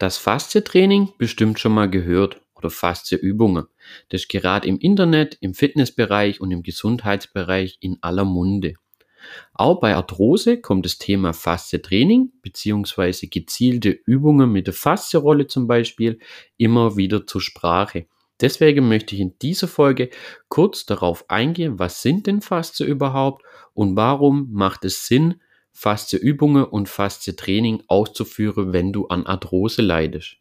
Das Faszie-Training bestimmt schon mal gehört oder Faszie-Übungen. Das ist gerade im Internet, im Fitnessbereich und im Gesundheitsbereich in aller Munde. Auch bei Arthrose kommt das Thema Faszie-Training bzw. gezielte Übungen mit der Faszie-Rolle zum Beispiel immer wieder zur Sprache. Deswegen möchte ich in dieser Folge kurz darauf eingehen, was sind denn Faszie überhaupt und warum macht es Sinn, Faszie-Übungen und Faszie-Training auszuführen, wenn du an Arthrose leidest.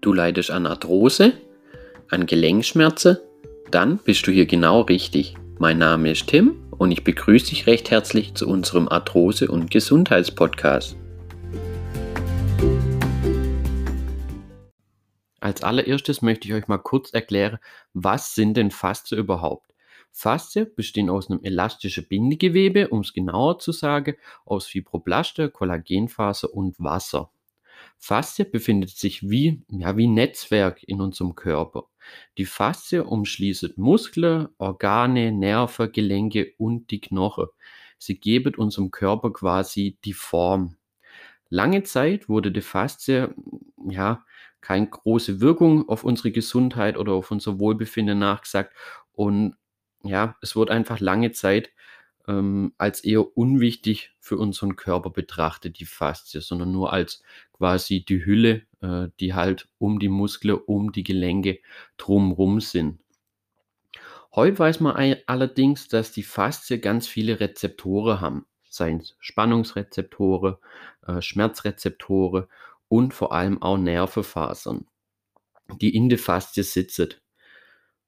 Du leidest an Arthrose, an Gelenkschmerzen? Dann bist du hier genau richtig. Mein Name ist Tim und ich begrüße dich recht herzlich zu unserem Arthrose- und Gesundheitspodcast. Als allererstes möchte ich euch mal kurz erklären, was sind denn Faszien überhaupt? Faszien bestehen aus einem elastischen Bindegewebe, um es genauer zu sagen, aus Fibroplaste, Kollagenfaser und Wasser. Faszie befindet sich wie, ja, wie Netzwerk in unserem Körper. Die Faszie umschließt Muskeln, Organe, Nerven, Gelenke und die Knochen. Sie geben unserem Körper quasi die Form. Lange Zeit wurde die Faszie ja, keine große Wirkung auf unsere Gesundheit oder auf unser Wohlbefinden nachgesagt. Und ja, es wird einfach lange Zeit ähm, als eher unwichtig für unseren Körper betrachtet, die Faszie, sondern nur als quasi die Hülle, äh, die halt um die Muskeln, um die Gelenke drumrum sind. Heute weiß man allerdings, dass die Faszie ganz viele Rezeptoren haben, seien es Spannungsrezeptoren, äh, Schmerzrezeptoren und vor allem auch Nervenfasern, die in der Faszie sitzen.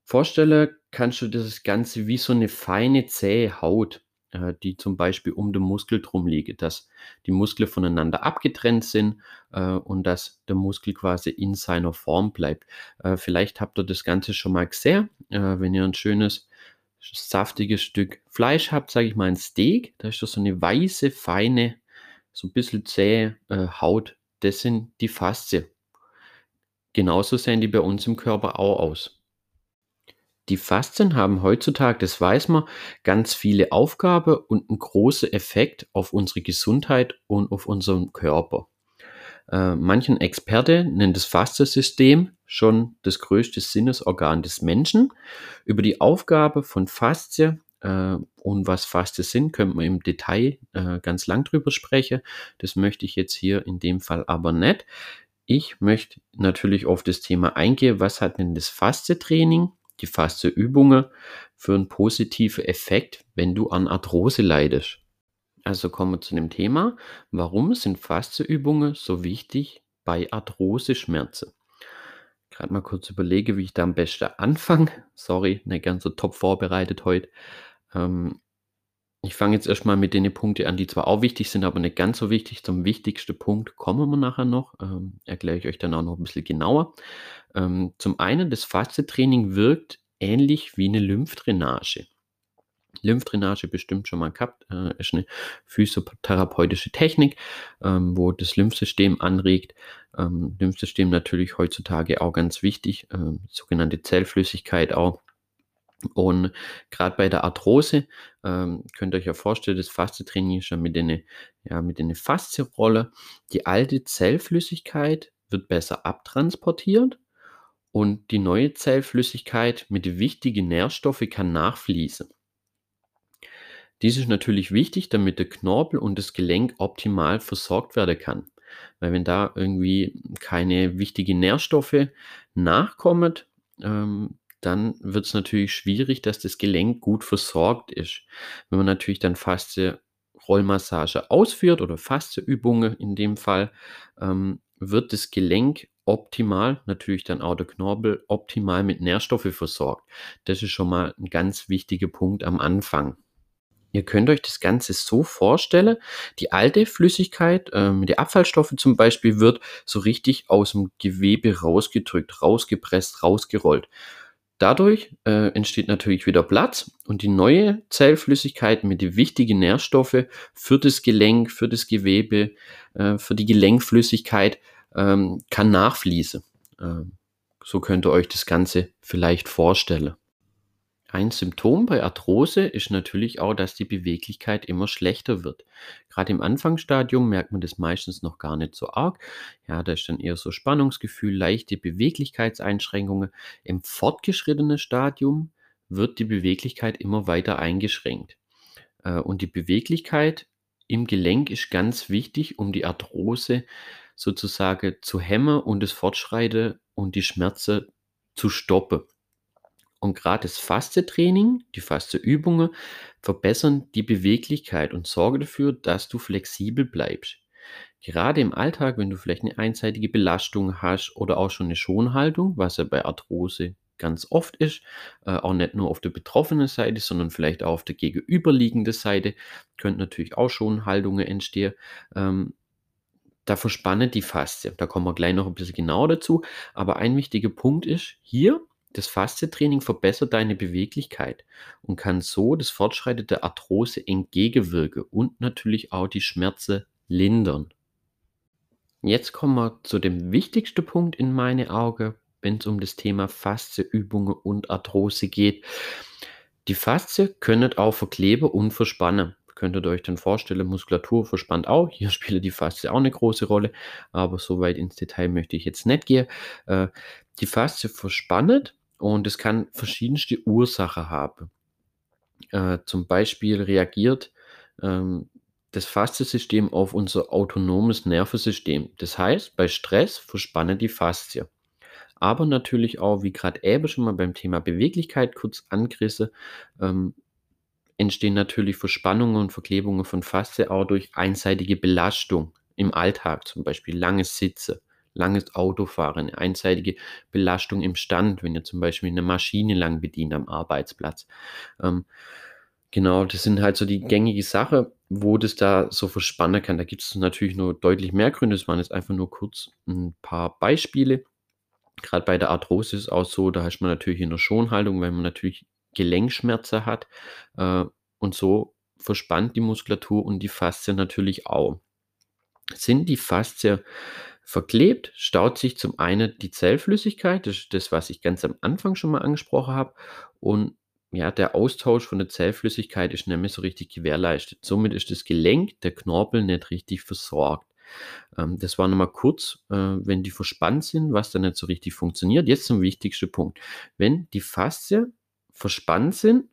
Vorstellen kannst du das Ganze wie so eine feine, zähe Haut, äh, die zum Beispiel um den Muskel drum liegt, dass die Muskeln voneinander abgetrennt sind äh, und dass der Muskel quasi in seiner Form bleibt. Äh, vielleicht habt ihr das Ganze schon mal gesehen, wenn ihr ein schönes, saftiges Stück Fleisch habt, sage ich mal ein Steak, da ist das so eine weiße, feine, so ein bisschen zähe äh, Haut das sind die Faszien. Genauso sehen die bei uns im Körper auch aus. Die Faszien haben heutzutage, das weiß man, ganz viele Aufgaben und einen großen Effekt auf unsere Gesundheit und auf unseren Körper. Äh, manchen Experte nennt das Fasziensystem schon das größte Sinnesorgan des Menschen. Über die Aufgabe von Faszien äh, und was Faszien sind, könnte man im Detail äh, ganz lang drüber sprechen. Das möchte ich jetzt hier in dem Fall aber nicht. Ich möchte natürlich auf das Thema eingehen, was hat denn das Faszie-Training, die Faszie-Übungen für einen positiven Effekt, wenn du an Arthrose leidest. Also kommen wir zu dem Thema, warum sind Faszie-Übungen so wichtig bei Arthrose-Schmerzen? Gerade mal kurz überlege, wie ich da am besten anfange. Sorry, nicht ganz so top vorbereitet heute. Ähm, ich fange jetzt erstmal mit den Punkten an, die zwar auch wichtig sind, aber nicht ganz so wichtig. Zum wichtigsten Punkt kommen wir nachher noch. Ähm, erkläre ich euch dann auch noch ein bisschen genauer. Ähm, zum einen, das Faszientraining wirkt ähnlich wie eine Lymphdrainage. Lymphdrainage bestimmt schon mal gehabt, äh, ist eine physiotherapeutische Technik, ähm, wo das Lymphsystem anregt. Ähm, Lymphsystem natürlich heutzutage auch ganz wichtig, äh, sogenannte Zellflüssigkeit auch und gerade bei der Arthrose ähm, könnt ihr euch ja vorstellen, das Faszientraining ist ja mit einer ja, mit einer Faszienrolle. Die alte Zellflüssigkeit wird besser abtransportiert und die neue Zellflüssigkeit mit wichtigen Nährstoffen kann nachfließen. Dies ist natürlich wichtig, damit der Knorpel und das Gelenk optimal versorgt werden kann. Weil wenn da irgendwie keine wichtigen Nährstoffe nachkommen, ähm, dann wird es natürlich schwierig, dass das Gelenk gut versorgt ist. Wenn man natürlich dann Faszie Rollmassage ausführt oder Faszieübungen in dem Fall, ähm, wird das Gelenk optimal, natürlich dann auch der Knorpel, optimal mit Nährstoffe versorgt. Das ist schon mal ein ganz wichtiger Punkt am Anfang. Ihr könnt euch das Ganze so vorstellen, die alte Flüssigkeit äh, mit den Abfallstoffen zum Beispiel wird so richtig aus dem Gewebe rausgedrückt, rausgepresst, rausgerollt. Dadurch äh, entsteht natürlich wieder Platz und die neue Zellflüssigkeit mit den wichtigen Nährstoffen für das Gelenk, für das Gewebe, äh, für die Gelenkflüssigkeit ähm, kann nachfließen. Ähm, so könnt ihr euch das Ganze vielleicht vorstellen. Ein Symptom bei Arthrose ist natürlich auch, dass die Beweglichkeit immer schlechter wird. Gerade im Anfangsstadium merkt man das meistens noch gar nicht so arg. Ja, da ist dann eher so Spannungsgefühl, leichte Beweglichkeitseinschränkungen. Im fortgeschrittenen Stadium wird die Beweglichkeit immer weiter eingeschränkt. Äh, und die Beweglichkeit im Gelenk ist ganz wichtig, um die Arthrose sozusagen zu hemmen und das Fortschreiten und die Schmerzen zu stoppen. Und gerade das Fastetraining, die Fasteübungen verbessern die Beweglichkeit und sorgen dafür, dass du flexibel bleibst. Gerade im Alltag, wenn du vielleicht eine einseitige Belastung hast oder auch schon eine Schonhaltung, was ja bei Arthrose ganz oft ist, äh, auch nicht nur auf der betroffenen Seite, sondern vielleicht auch auf der gegenüberliegenden Seite, könnten natürlich auch Schonhaltungen entstehen. Ähm, da verspannt die Faszie. Da kommen wir gleich noch ein bisschen genauer dazu. Aber ein wichtiger Punkt ist hier, das Faszientraining verbessert deine Beweglichkeit und kann so das Fortschreiten der Arthrose entgegenwirken und natürlich auch die Schmerzen lindern. Jetzt kommen wir zu dem wichtigsten Punkt in meinen Augen, wenn es um das Thema Faszieübungen und Arthrose geht. Die Faszie können auch verkleben und verspannen. Könntet ihr euch dann vorstellen, Muskulatur verspannt auch. Hier spielt die Faszie auch eine große Rolle, aber so weit ins Detail möchte ich jetzt nicht gehen. Äh, die Faszie verspannt und es kann verschiedenste Ursachen haben. Äh, zum Beispiel reagiert ähm, das Fasziensystem auf unser autonomes Nervensystem. Das heißt, bei Stress verspannen die Faszie. Aber natürlich auch, wie gerade eben schon mal beim Thema Beweglichkeit kurz angerissen, ähm, entstehen natürlich Verspannungen und Verklebungen von Faszie auch durch einseitige Belastung im Alltag, zum Beispiel langes Sitzen langes Autofahren, eine einseitige Belastung im Stand, wenn ihr zum Beispiel eine Maschine lang bedient am Arbeitsplatz. Ähm, genau, das sind halt so die gängige Sache, wo das da so verspannen kann. Da gibt es natürlich nur deutlich mehr Gründe. Das waren jetzt einfach nur kurz ein paar Beispiele. Gerade bei der Arthrose ist auch so, da hast man natürlich in der Schonhaltung, weil man natürlich Gelenkschmerzen hat. Äh, und so verspannt die Muskulatur und die Faszie natürlich auch. Sind die Faszie Verklebt staut sich zum einen die Zellflüssigkeit, das ist das, was ich ganz am Anfang schon mal angesprochen habe. Und ja, der Austausch von der Zellflüssigkeit ist nicht mehr so richtig gewährleistet. Somit ist das Gelenk, der Knorpel nicht richtig versorgt. Ähm, das war nochmal kurz, äh, wenn die verspannt sind, was dann nicht so richtig funktioniert. Jetzt zum wichtigsten Punkt. Wenn die Faszie verspannt sind,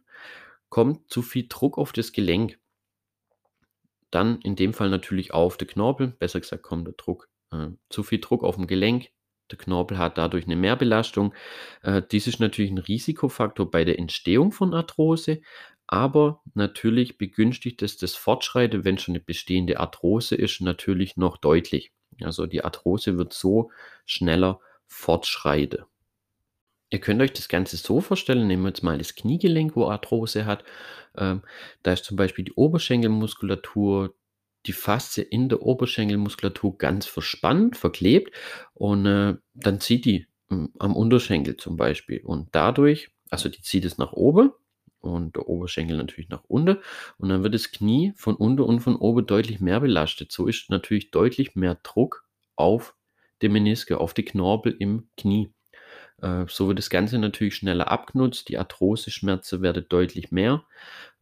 kommt zu viel Druck auf das Gelenk. Dann in dem Fall natürlich auf den Knorpel, besser gesagt kommt der Druck äh, zu viel Druck auf dem Gelenk. Der Knorpel hat dadurch eine Mehrbelastung. Äh, dies ist natürlich ein Risikofaktor bei der Entstehung von Arthrose, aber natürlich begünstigt es das Fortschreiten, wenn schon eine bestehende Arthrose ist, natürlich noch deutlich. Also die Arthrose wird so schneller fortschreiten. Ihr könnt euch das Ganze so vorstellen, nehmen wir jetzt mal das Kniegelenk, wo Arthrose hat. Ähm, da ist zum Beispiel die Oberschenkelmuskulatur, die Faszie in der Oberschenkelmuskulatur ganz verspannt, verklebt und äh, dann zieht die äh, am Unterschenkel zum Beispiel und dadurch, also die zieht es nach oben und der Oberschenkel natürlich nach unten und dann wird das Knie von unten und von oben deutlich mehr belastet. So ist natürlich deutlich mehr Druck auf die Meniske, auf die Knorpel im Knie. Äh, so wird das Ganze natürlich schneller abgenutzt, die Arthrose-Schmerzen werden deutlich mehr.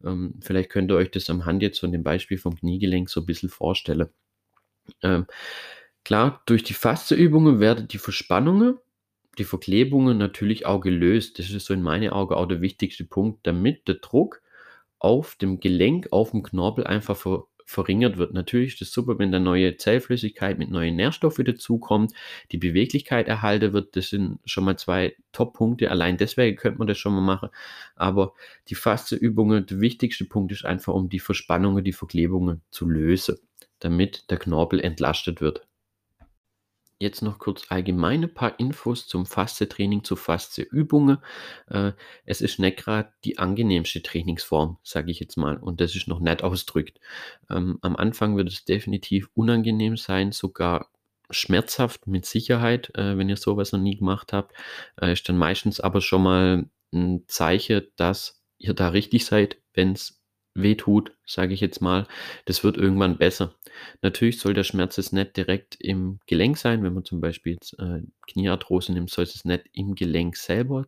Ähm, vielleicht könnt ihr euch das am Hand jetzt von dem Beispiel vom Kniegelenk so ein bisschen vorstellen. Ähm, klar, durch die Faszieübungen werden die Verspannungen, die Verklebungen natürlich auch gelöst. Das ist so in meinen Augen auch der wichtigste Punkt, damit der Druck auf dem Gelenk, auf dem Knorpel einfach ver verringert wird. Natürlich ist es super, wenn da neue Zellflüssigkeit mit neuen Nährstoffen dazukommt, die Beweglichkeit erhalten wird. Das sind schon mal zwei Top-Punkte. Allein deswegen könnte man das schon mal machen. Aber die Faszieübungen, der wichtigste Punkt ist einfach, um die Verspannungen, die Verklebungen zu lösen, damit der Knorpel entlastet wird. Jetzt noch kurz allgemeine paar Infos zum Faszie-Training, zu Faszie-Übungen. Äh, es ist nicht gerade die angenehmste Trainingsform, sage ich jetzt mal, und das ist noch nett ausdrückt. Ähm, am Anfang wird es definitiv unangenehm sein, sogar schmerzhaft mit Sicherheit, äh, wenn ihr sowas noch nie gemacht habt. Äh, ist dann meistens aber schon mal ein Zeichen, dass ihr da richtig seid, wenn es wehtut, sage ich jetzt mal, das wird irgendwann besser. Natürlich soll der Schmerz jetzt nicht direkt im Gelenk sein. Wenn man zum Beispiel jetzt, äh, Kniearthrose nimmt, soll es nicht im Gelenk selber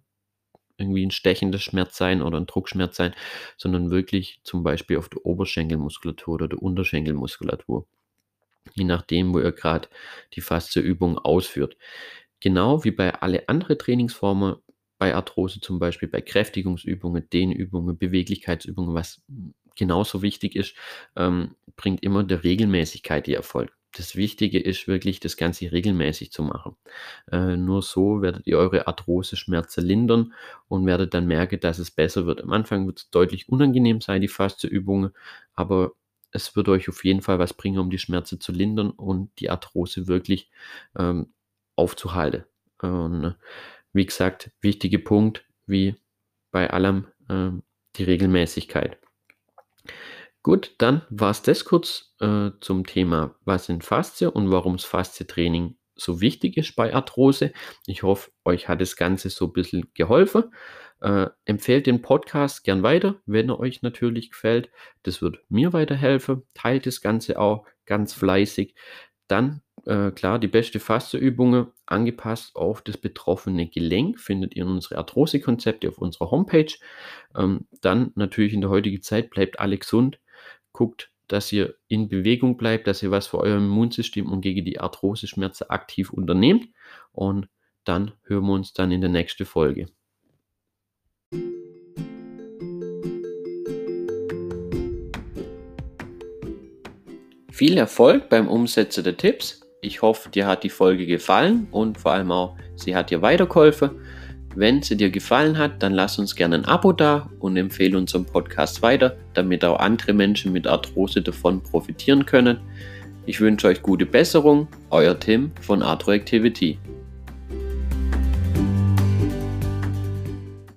irgendwie ein stechender Schmerz sein oder ein Druckschmerz sein, sondern wirklich zum Beispiel auf der Oberschenkelmuskulatur oder der Unterschenkelmuskulatur. Je nachdem, wo ihr gerade die Faszieübung ausführt. Genau wie bei alle anderen Trainingsformen, bei Arthrose zum Beispiel, bei Kräftigungsübungen, Dehnübungen, Beweglichkeitsübungen, was genauso wichtig ist, ähm, bringt immer der Regelmäßigkeit die Erfolg. Das Wichtige ist wirklich, das Ganze regelmäßig zu machen. Äh, nur so werdet ihr eure Arthrose-Schmerzen lindern und werdet dann merken, dass es besser wird. Am Anfang wird es deutlich unangenehm sein, die Faszieübungen, aber es wird euch auf jeden Fall was bringen, um die Schmerzen zu lindern und die Arthrose wirklich ähm, aufzuhalten. Und wie gesagt, wichtiger Punkt, wie bei allem, äh, die Regelmäßigkeit. Gut, dann war es das kurz äh, zum Thema, was sind Faszien und warum das Faszietraining so wichtig ist bei Arthrose. Ich hoffe, euch hat das Ganze so ein bisschen geholfen. Äh, empfehlt den Podcast gern weiter, wenn er euch natürlich gefällt. Das wird mir weiterhelfen. Teilt das Ganze auch ganz fleißig. Dann äh, klar, die beste Faszieübungen angepasst auf das betroffene Gelenk findet ihr in unsere Arthrose-Konzepte auf unserer Homepage. Ähm, dann natürlich in der heutigen Zeit bleibt alle gesund guckt, dass ihr in Bewegung bleibt, dass ihr was für euer Immunsystem und gegen die Arthrose-Schmerzen aktiv unternehmt. Und dann hören wir uns dann in der nächsten Folge. Viel Erfolg beim Umsetzen der Tipps. Ich hoffe, dir hat die Folge gefallen und vor allem auch, sie hat dir weitergeholfen. Wenn sie dir gefallen hat, dann lass uns gerne ein Abo da und empfehle unseren Podcast weiter, damit auch andere Menschen mit Arthrose davon profitieren können. Ich wünsche euch gute Besserung, euer Tim von Arthroactivity. Activity.